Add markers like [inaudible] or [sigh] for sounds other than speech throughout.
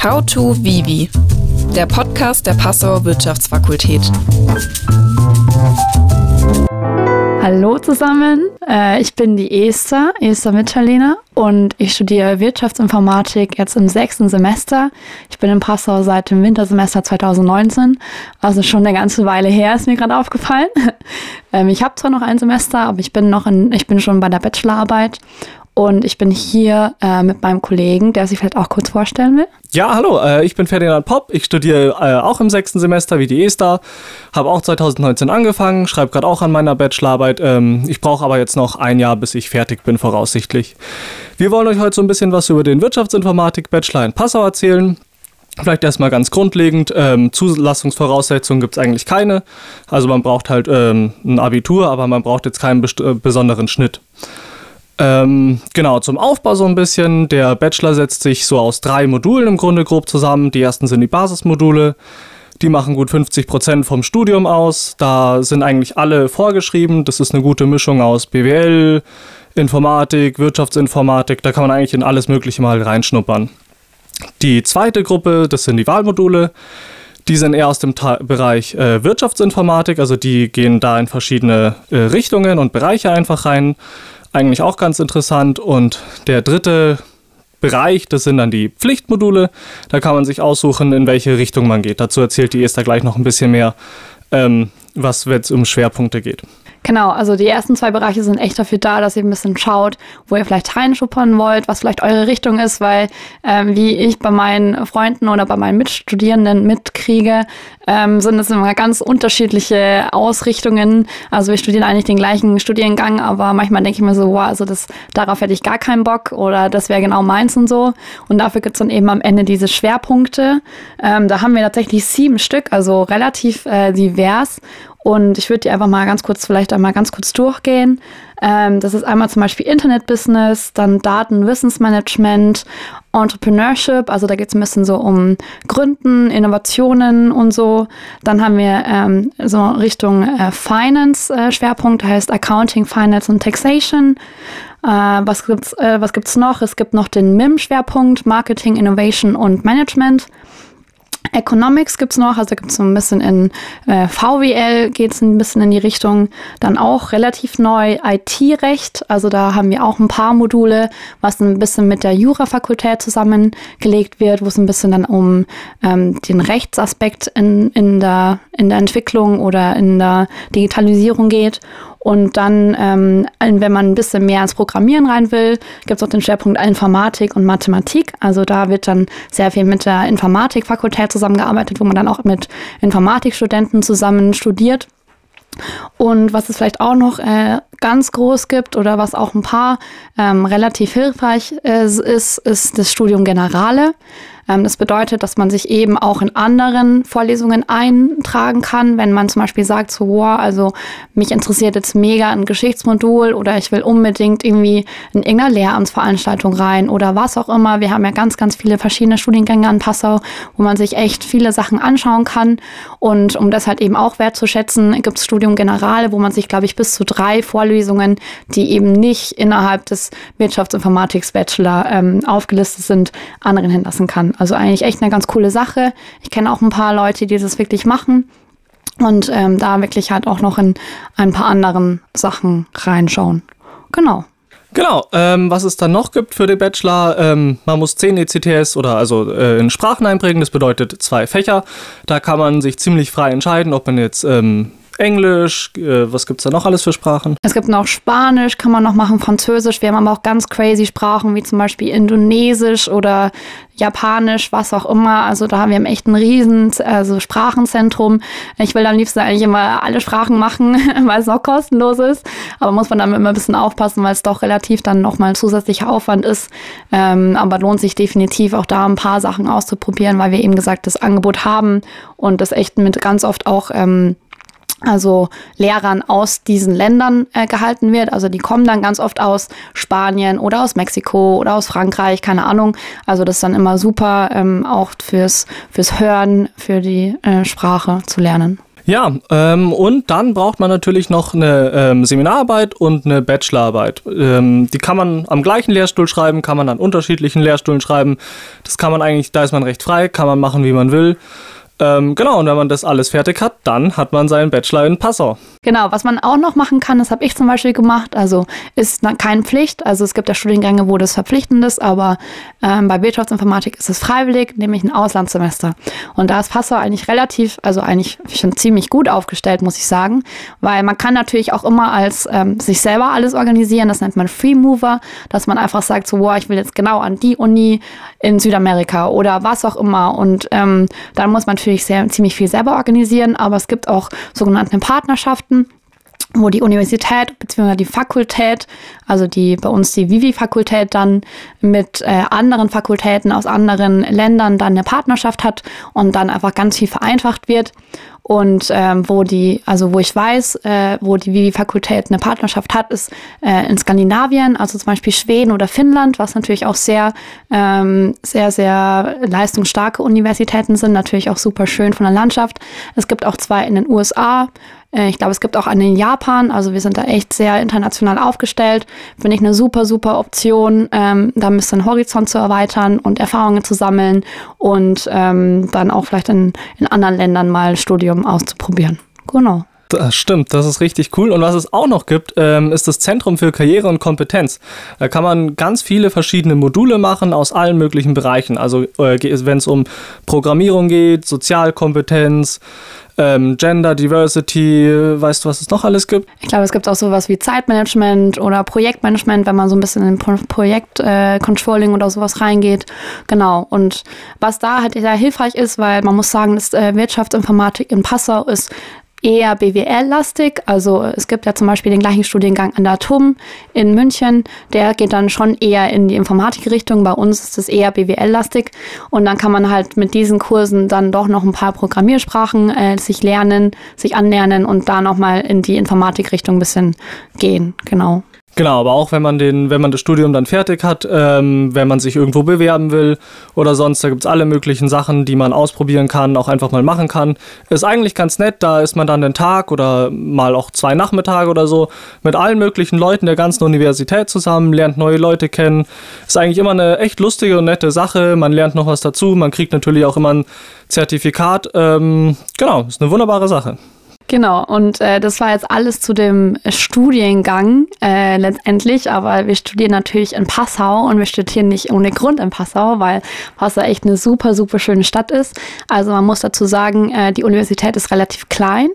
How to Vivi, der Podcast der Passauer Wirtschaftsfakultät. Hallo zusammen, äh, ich bin die Esther, Esther Mitterlehner und ich studiere Wirtschaftsinformatik jetzt im sechsten Semester. Ich bin in Passau seit dem Wintersemester 2019, also schon eine ganze Weile her, ist mir gerade aufgefallen. [laughs] Ähm, ich habe zwar noch ein Semester, aber ich bin noch in, ich bin schon bei der Bachelorarbeit und ich bin hier äh, mit meinem Kollegen, der sich vielleicht auch kurz vorstellen will. Ja, hallo, äh, ich bin Ferdinand Popp. Ich studiere äh, auch im sechsten Semester wie die Esther. Habe auch 2019 angefangen, schreibe gerade auch an meiner Bachelorarbeit. Ähm, ich brauche aber jetzt noch ein Jahr, bis ich fertig bin, voraussichtlich. Wir wollen euch heute so ein bisschen was über den Wirtschaftsinformatik-Bachelor in Passau erzählen. Vielleicht erstmal ganz grundlegend, ähm, Zulassungsvoraussetzungen gibt es eigentlich keine. Also man braucht halt ähm, ein Abitur, aber man braucht jetzt keinen äh, besonderen Schnitt. Ähm, genau, zum Aufbau so ein bisschen. Der Bachelor setzt sich so aus drei Modulen im Grunde grob zusammen. Die ersten sind die Basismodule. Die machen gut 50 Prozent vom Studium aus. Da sind eigentlich alle vorgeschrieben. Das ist eine gute Mischung aus BWL, Informatik, Wirtschaftsinformatik. Da kann man eigentlich in alles Mögliche mal reinschnuppern. Die zweite Gruppe, das sind die Wahlmodule. Die sind eher aus dem Ta Bereich äh, Wirtschaftsinformatik, also die gehen da in verschiedene äh, Richtungen und Bereiche einfach rein eigentlich auch ganz interessant. Und der dritte Bereich, das sind dann die Pflichtmodule. Da kann man sich aussuchen, in welche Richtung man geht. Dazu erzählt die Esther gleich noch ein bisschen mehr, ähm, was jetzt um Schwerpunkte geht. Genau, also die ersten zwei Bereiche sind echt dafür da, dass ihr ein bisschen schaut, wo ihr vielleicht reinschuppern wollt, was vielleicht eure Richtung ist, weil ähm, wie ich bei meinen Freunden oder bei meinen Mitstudierenden mitkriege, ähm, sind es immer ganz unterschiedliche Ausrichtungen. Also wir studieren eigentlich den gleichen Studiengang, aber manchmal denke ich mir so, wow, also das, darauf hätte ich gar keinen Bock oder das wäre genau meins und so. Und dafür gibt es dann eben am Ende diese Schwerpunkte. Ähm, da haben wir tatsächlich sieben Stück, also relativ äh, divers. Und ich würde die einfach mal ganz kurz, vielleicht einmal ganz kurz durchgehen. Ähm, das ist einmal zum Beispiel Internet-Business, dann Daten-Wissensmanagement, Entrepreneurship, also da geht es ein bisschen so um Gründen, Innovationen und so. Dann haben wir ähm, so Richtung äh, Finance-Schwerpunkt, äh, heißt Accounting, Finance und Taxation. Äh, was gibt's, äh, was gibt's noch? Es gibt noch den MIM-Schwerpunkt, Marketing, Innovation und Management. Economics gibt es noch, also gibt es so ein bisschen in äh, VWL geht es ein bisschen in die Richtung. Dann auch relativ neu IT-Recht, also da haben wir auch ein paar Module, was ein bisschen mit der Jurafakultät zusammengelegt wird, wo es ein bisschen dann um ähm, den Rechtsaspekt in, in, der, in der Entwicklung oder in der Digitalisierung geht. Und dann, ähm, wenn man ein bisschen mehr ins Programmieren rein will, gibt es auch den Schwerpunkt Informatik und Mathematik. Also da wird dann sehr viel mit der Informatikfakultät zusammengearbeitet, wo man dann auch mit Informatikstudenten zusammen studiert. Und was es vielleicht auch noch äh, ganz groß gibt oder was auch ein paar ähm, relativ hilfreich äh, ist, ist das Studium Generale. Ähm, das bedeutet, dass man sich eben auch in anderen Vorlesungen eintragen kann, wenn man zum Beispiel sagt, so, wow, also mich interessiert jetzt mega ein Geschichtsmodul oder ich will unbedingt irgendwie in irgendeiner Lehramtsveranstaltung rein oder was auch immer. Wir haben ja ganz, ganz viele verschiedene Studiengänge an Passau, wo man sich echt viele Sachen anschauen kann. Und um das halt eben auch wertzuschätzen, gibt es Studium Generale, wo man sich, glaube ich, bis zu drei Vorlesungen, die eben nicht innerhalb des Wirtschaftsinformatiks-Bachelor ähm, aufgelistet sind, anderen hinlassen kann. Also eigentlich echt eine ganz coole Sache. Ich kenne auch ein paar Leute, die das wirklich machen und ähm, da wirklich halt auch noch in ein paar anderen Sachen reinschauen. Genau. Genau, ähm, was es dann noch gibt für den Bachelor, ähm, man muss 10 ECTS oder also äh, in Sprachen einprägen, das bedeutet zwei Fächer. Da kann man sich ziemlich frei entscheiden, ob man jetzt ähm, Englisch, äh, was gibt es da noch alles für Sprachen? Es gibt noch Spanisch, kann man noch machen, Französisch. Wir haben aber auch ganz crazy Sprachen, wie zum Beispiel Indonesisch oder Japanisch, was auch immer. Also da haben wir echt ein riesen also Sprachenzentrum. Ich will am liebsten eigentlich immer alle Sprachen machen, [laughs] weil es auch kostenlos ist. Aber muss man dann immer ein bisschen aufpassen, weil es doch relativ dann nochmal ein zusätzlicher Aufwand ist. Ähm, aber lohnt sich definitiv auch da ein paar Sachen auszuprobieren, weil wir eben gesagt das Angebot haben und das echt mit ganz oft auch ähm, also Lehrern aus diesen Ländern äh, gehalten wird. Also die kommen dann ganz oft aus Spanien oder aus Mexiko oder aus Frankreich, keine Ahnung. Also das ist dann immer super, ähm, auch fürs, fürs Hören, für die äh, Sprache zu lernen. Ja, ähm, und dann braucht man natürlich noch eine ähm, Seminararbeit und eine Bachelorarbeit. Ähm, die kann man am gleichen Lehrstuhl schreiben, kann man an unterschiedlichen Lehrstühlen schreiben. Das kann man eigentlich, da ist man recht frei, kann man machen, wie man will. Ähm, genau, und wenn man das alles fertig hat, dann hat man seinen Bachelor in Passau. Genau, was man auch noch machen kann, das habe ich zum Beispiel gemacht, also ist keine Pflicht. Also es gibt ja Studiengänge, wo das verpflichtend ist, aber ähm, bei Wirtschaftsinformatik ist es freiwillig, nämlich ein Auslandssemester. Und da ist Passau eigentlich relativ, also eigentlich schon ziemlich gut aufgestellt, muss ich sagen, weil man kann natürlich auch immer als ähm, sich selber alles organisieren, das nennt man Free Mover, dass man einfach sagt, so, boah, ich will jetzt genau an die Uni in Südamerika oder was auch immer. Und ähm, dann muss man natürlich sehr, ziemlich viel selber organisieren, aber es gibt auch sogenannte Partnerschaften wo die Universität bzw. die Fakultät, also die bei uns die Vivi-Fakultät dann mit äh, anderen Fakultäten aus anderen Ländern dann eine Partnerschaft hat und dann einfach ganz viel vereinfacht wird und ähm, wo die, also wo ich weiß, äh, wo die Vivi-Fakultät eine Partnerschaft hat, ist äh, in Skandinavien, also zum Beispiel Schweden oder Finnland, was natürlich auch sehr, ähm, sehr, sehr leistungsstarke Universitäten sind, natürlich auch super schön von der Landschaft. Es gibt auch zwei in den USA, äh, ich glaube, es gibt auch eine in Japan. Also wir sind da echt sehr international aufgestellt. Finde ich eine super, super Option, ähm, da ein bisschen Horizont zu erweitern und Erfahrungen zu sammeln und ähm, dann auch vielleicht in, in anderen Ländern mal Studium auszuprobieren. Genau. Das stimmt, das ist richtig cool. Und was es auch noch gibt, ähm, ist das Zentrum für Karriere und Kompetenz. Da kann man ganz viele verschiedene Module machen aus allen möglichen Bereichen. Also äh, wenn es um Programmierung geht, Sozialkompetenz, ähm, Gender, Diversity, weißt du, was es noch alles gibt? Ich glaube, es gibt auch sowas wie Zeitmanagement oder Projektmanagement, wenn man so ein bisschen in Projektcontrolling äh, oder sowas reingeht. Genau. Und was da halt sehr hilfreich ist, weil man muss sagen, dass äh, Wirtschaftsinformatik in Passau ist eher BWL-lastig. Also es gibt ja zum Beispiel den gleichen Studiengang an der TUM in München. Der geht dann schon eher in die Informatikrichtung. Bei uns ist es eher BWL-lastig. Und dann kann man halt mit diesen Kursen dann doch noch ein paar Programmiersprachen äh, sich lernen, sich anlernen und da nochmal in die Informatikrichtung ein bisschen gehen. Genau. Genau, aber auch wenn man den, wenn man das Studium dann fertig hat, ähm, wenn man sich irgendwo bewerben will oder sonst, da gibt es alle möglichen Sachen, die man ausprobieren kann, auch einfach mal machen kann. Ist eigentlich ganz nett, da ist man dann den Tag oder mal auch zwei Nachmittage oder so mit allen möglichen Leuten der ganzen Universität zusammen, lernt neue Leute kennen. Ist eigentlich immer eine echt lustige und nette Sache. Man lernt noch was dazu, man kriegt natürlich auch immer ein Zertifikat. Ähm, genau, ist eine wunderbare Sache. Genau, und äh, das war jetzt alles zu dem Studiengang äh, letztendlich, aber wir studieren natürlich in Passau und wir studieren nicht ohne Grund in Passau, weil Passau echt eine super, super schöne Stadt ist. Also man muss dazu sagen, äh, die Universität ist relativ klein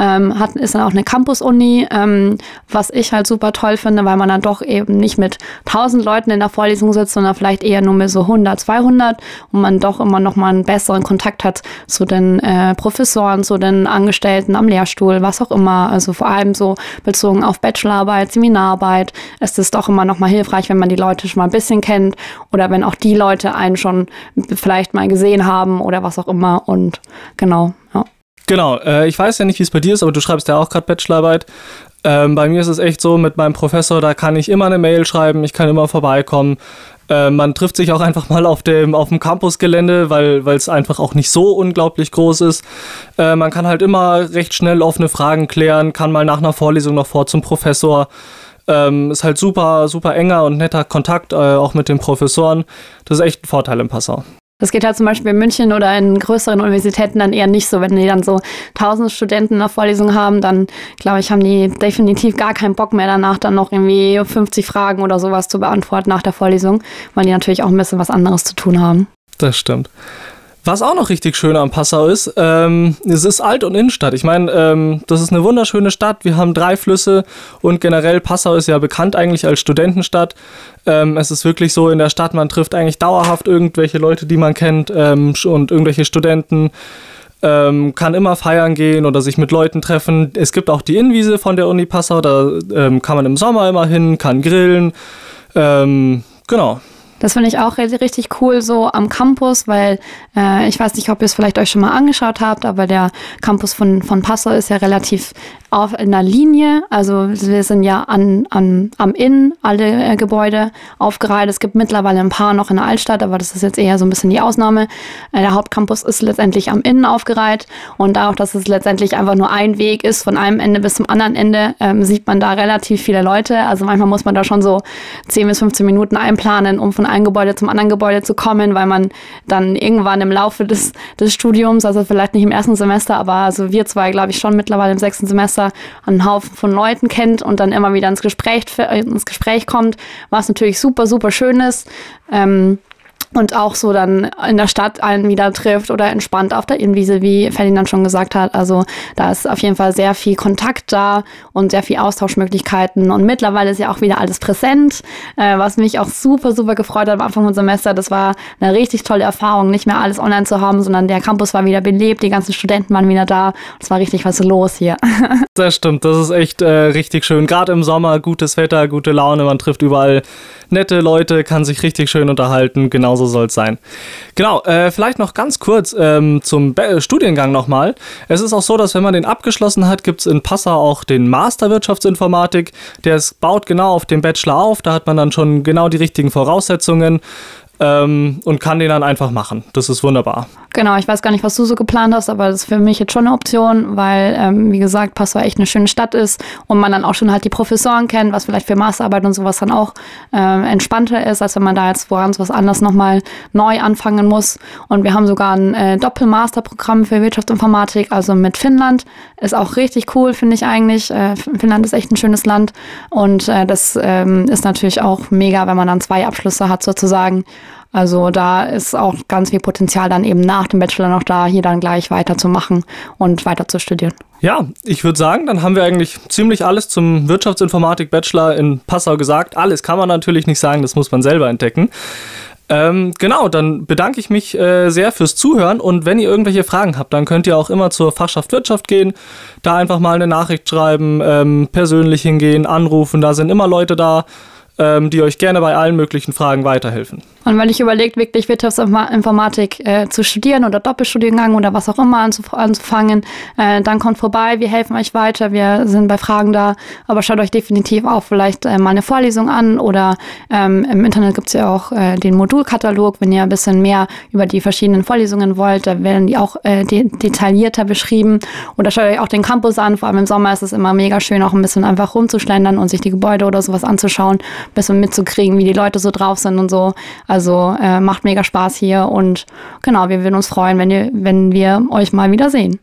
ähm, hat, ist dann auch eine Campus-Uni, ähm, was ich halt super toll finde, weil man dann doch eben nicht mit 1000 Leuten in der Vorlesung sitzt, sondern vielleicht eher nur mit so 100, 200 und man doch immer noch mal einen besseren Kontakt hat zu den äh, Professoren, zu den Angestellten am Lehrstuhl, was auch immer. Also vor allem so bezogen auf Bachelorarbeit, Seminararbeit ist es doch immer noch mal hilfreich, wenn man die Leute schon mal ein bisschen kennt oder wenn auch die Leute einen schon vielleicht mal gesehen haben oder was auch immer und genau, ja. Genau, äh, ich weiß ja nicht, wie es bei dir ist, aber du schreibst ja auch gerade Bachelorarbeit. Ähm, bei mir ist es echt so, mit meinem Professor, da kann ich immer eine Mail schreiben, ich kann immer vorbeikommen. Äh, man trifft sich auch einfach mal auf dem, auf dem Campusgelände, weil es einfach auch nicht so unglaublich groß ist. Äh, man kann halt immer recht schnell offene Fragen klären, kann mal nach einer Vorlesung noch vor zum Professor. Ähm, ist halt super, super enger und netter Kontakt, äh, auch mit den Professoren. Das ist echt ein Vorteil im Passau. Das geht halt zum Beispiel in München oder in größeren Universitäten dann eher nicht so. Wenn die dann so tausend Studenten in der Vorlesung haben, dann glaube ich, haben die definitiv gar keinen Bock mehr danach, dann noch irgendwie 50 Fragen oder sowas zu beantworten nach der Vorlesung, weil die natürlich auch ein bisschen was anderes zu tun haben. Das stimmt. Was auch noch richtig schön am Passau ist, ähm, es ist Alt- und Innenstadt. Ich meine, ähm, das ist eine wunderschöne Stadt. Wir haben drei Flüsse und generell Passau ist ja bekannt eigentlich als Studentenstadt. Ähm, es ist wirklich so in der Stadt, man trifft eigentlich dauerhaft irgendwelche Leute, die man kennt ähm, und irgendwelche Studenten. Ähm, kann immer feiern gehen oder sich mit Leuten treffen. Es gibt auch die Innenwiese von der Uni Passau, da ähm, kann man im Sommer immer hin, kann grillen. genau. Das finde ich auch richtig cool so am Campus, weil äh, ich weiß nicht, ob ihr es vielleicht euch schon mal angeschaut habt, aber der Campus von, von Passau ist ja relativ auf einer Linie. Also wir sind ja an, an, am Inn alle äh, Gebäude aufgereiht. Es gibt mittlerweile ein paar noch in der Altstadt, aber das ist jetzt eher so ein bisschen die Ausnahme. Äh, der Hauptcampus ist letztendlich am Innen aufgereiht und auch, dass es letztendlich einfach nur ein Weg ist von einem Ende bis zum anderen Ende, ähm, sieht man da relativ viele Leute. Also manchmal muss man da schon so 10 bis 15 Minuten einplanen, um von einem Gebäude zum anderen Gebäude zu kommen, weil man dann irgendwann im Laufe des, des Studiums, also vielleicht nicht im ersten Semester, aber also wir zwei, glaube ich, schon mittlerweile im sechsten Semester einen Haufen von Leuten kennt und dann immer wieder ins Gespräch, ins Gespräch kommt, was natürlich super, super schön ist. Ähm, und auch so dann in der Stadt einen wieder trifft oder entspannt auf der Innenwiese, wie Ferdinand schon gesagt hat. Also da ist auf jeden Fall sehr viel Kontakt da und sehr viel Austauschmöglichkeiten. Und mittlerweile ist ja auch wieder alles präsent, äh, was mich auch super, super gefreut hat am Anfang vom Semester. Das war eine richtig tolle Erfahrung, nicht mehr alles online zu haben, sondern der Campus war wieder belebt, die ganzen Studenten waren wieder da. Es war richtig was los hier. [laughs] Das stimmt, das ist echt äh, richtig schön. Gerade im Sommer, gutes Wetter, gute Laune, man trifft überall nette Leute, kann sich richtig schön unterhalten. Genauso so soll es sein. Genau, äh, vielleicht noch ganz kurz ähm, zum Be Studiengang nochmal. Es ist auch so, dass wenn man den abgeschlossen hat, gibt es in Passau auch den Master Wirtschaftsinformatik. Der ist, baut genau auf dem Bachelor auf. Da hat man dann schon genau die richtigen Voraussetzungen ähm, und kann den dann einfach machen. Das ist wunderbar. Genau, ich weiß gar nicht, was du so geplant hast, aber das ist für mich jetzt schon eine Option, weil, ähm, wie gesagt, Passau echt eine schöne Stadt ist und man dann auch schon halt die Professoren kennt, was vielleicht für Masterarbeit und sowas dann auch äh, entspannter ist, als wenn man da jetzt woran was anderes nochmal neu anfangen muss. Und wir haben sogar ein äh, Doppelmasterprogramm für Wirtschaftsinformatik, also mit Finnland. Ist auch richtig cool, finde ich eigentlich. Äh, Finnland ist echt ein schönes Land und äh, das ähm, ist natürlich auch mega, wenn man dann zwei Abschlüsse hat sozusagen. Also da ist auch ganz viel Potenzial dann eben nach dem Bachelor noch da, hier dann gleich weiterzumachen und weiter zu studieren. Ja, ich würde sagen, dann haben wir eigentlich ziemlich alles zum Wirtschaftsinformatik-Bachelor in Passau gesagt. Alles kann man natürlich nicht sagen, das muss man selber entdecken. Ähm, genau, dann bedanke ich mich äh, sehr fürs Zuhören und wenn ihr irgendwelche Fragen habt, dann könnt ihr auch immer zur Fachschaft Wirtschaft gehen, da einfach mal eine Nachricht schreiben, ähm, persönlich hingehen, anrufen, da sind immer Leute da, ähm, die euch gerne bei allen möglichen Fragen weiterhelfen. Und wenn ich überlegt, wirklich Wirtschaftsinformatik äh, zu studieren oder Doppelstudiengang oder was auch immer anzuf anzufangen, äh, dann kommt vorbei, wir helfen euch weiter, wir sind bei Fragen da, aber schaut euch definitiv auch vielleicht äh, mal eine Vorlesung an oder ähm, im Internet gibt es ja auch äh, den Modulkatalog, wenn ihr ein bisschen mehr über die verschiedenen Vorlesungen wollt, da werden die auch äh, de detaillierter beschrieben. Oder schaut euch auch den Campus an, vor allem im Sommer ist es immer mega schön, auch ein bisschen einfach rumzuschlendern und sich die Gebäude oder sowas anzuschauen, ein bisschen mitzukriegen, wie die Leute so drauf sind und so. Also äh, macht mega Spaß hier und genau, wir würden uns freuen, wenn, ihr, wenn wir euch mal wiedersehen.